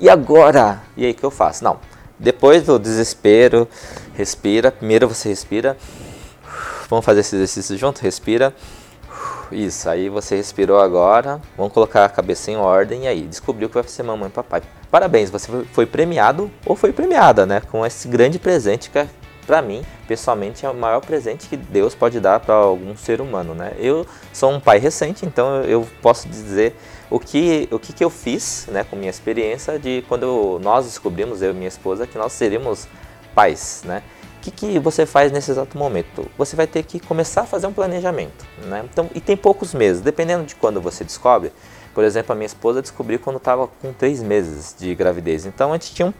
E agora? E aí, que eu faço? Não. Depois do desespero, respira. Primeiro você respira. Vamos fazer esse exercício junto? Respira. Isso, aí você respirou agora. Vamos colocar a cabeça em ordem. E aí, descobriu que vai ser mamãe e papai. Parabéns, você foi premiado ou foi premiada, né? Com esse grande presente que para mim, pessoalmente, é o maior presente que Deus pode dar para algum ser humano, né? Eu sou um pai recente, então eu posso dizer o que, o que, que eu fiz né, com minha experiência de quando nós descobrimos, eu e minha esposa, que nós seríamos pais. Né? O que, que você faz nesse exato momento? Você vai ter que começar a fazer um planejamento. Né? Então, e tem poucos meses, dependendo de quando você descobre. Por exemplo, a minha esposa descobriu quando estava com três meses de gravidez. Então a gente tinha um,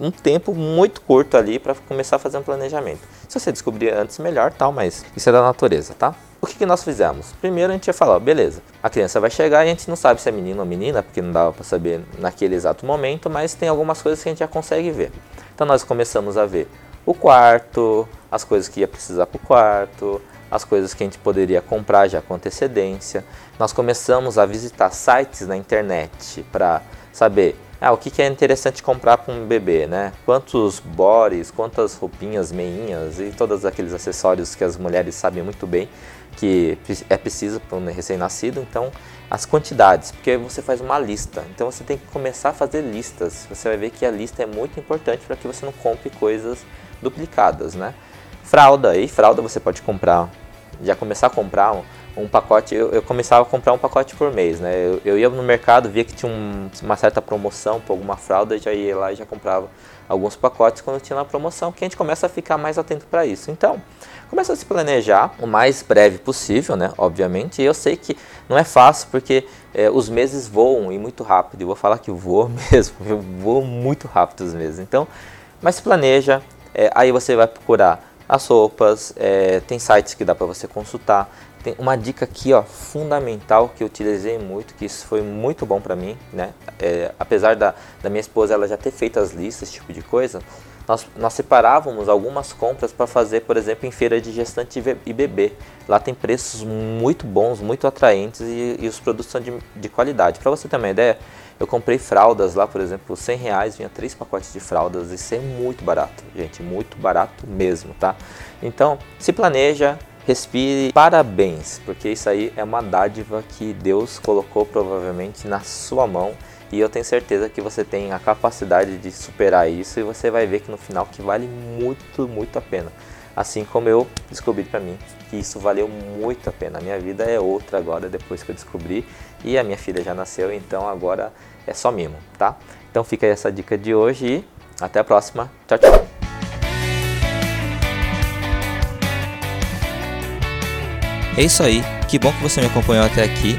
um tempo muito curto ali para começar a fazer um planejamento. Se você descobrir antes, melhor, tal, mas isso é da natureza, tá? O que, que nós fizemos? Primeiro a gente ia falar, beleza, a criança vai chegar e a gente não sabe se é menino ou menina, porque não dava para saber naquele exato momento, mas tem algumas coisas que a gente já consegue ver. Então nós começamos a ver o quarto, as coisas que ia precisar para o quarto, as coisas que a gente poderia comprar já com antecedência. Nós começamos a visitar sites na internet para saber ah, o que, que é interessante comprar para um bebê, né? Quantos bores, quantas roupinhas, meinhas e todos aqueles acessórios que as mulheres sabem muito bem que é preciso para um recém-nascido, então as quantidades, porque você faz uma lista. Então você tem que começar a fazer listas. Você vai ver que a lista é muito importante para que você não compre coisas duplicadas, né? Fralda, e fralda você pode comprar, já começar a comprar um, pacote, eu, eu, começava a comprar um pacote por mês, né? Eu, eu ia no mercado, via que tinha um, uma certa promoção por alguma fralda, já ia lá e já comprava alguns pacotes quando tinha na promoção, que a gente começa a ficar mais atento para isso. Então, começa a se planejar o mais breve possível, né? Obviamente. E eu sei que não é fácil porque é, os meses voam e muito rápido. Eu vou falar que voa mesmo, voam muito rápido os meses. Então, mas planeja. É, aí você vai procurar as roupas, é, tem sites que dá para você consultar. Tem uma dica aqui, ó, fundamental que eu utilizei muito, que isso foi muito bom para mim, né? É, apesar da, da minha esposa ela já ter feito as listas, esse tipo de coisa, nós, nós separávamos algumas compras para fazer, por exemplo, em feira de gestante e bebê. Lá tem preços muito bons, muito atraentes e, e os produtos são de, de qualidade. Para você ter uma ideia, eu comprei fraldas lá, por exemplo, 100 reais, vinha três pacotes de fraldas. Isso é muito barato, gente, muito barato mesmo, tá? Então, se planeja, respire, parabéns, porque isso aí é uma dádiva que Deus colocou provavelmente na sua mão e eu tenho certeza que você tem a capacidade de superar isso e você vai ver que no final que vale muito, muito a pena. Assim como eu descobri para mim que isso valeu muito a pena. A minha vida é outra agora depois que eu descobri e a minha filha já nasceu, então agora é só mimo, tá? Então fica aí essa dica de hoje e até a próxima. Tchau, tchau. É isso aí, que bom que você me acompanhou até aqui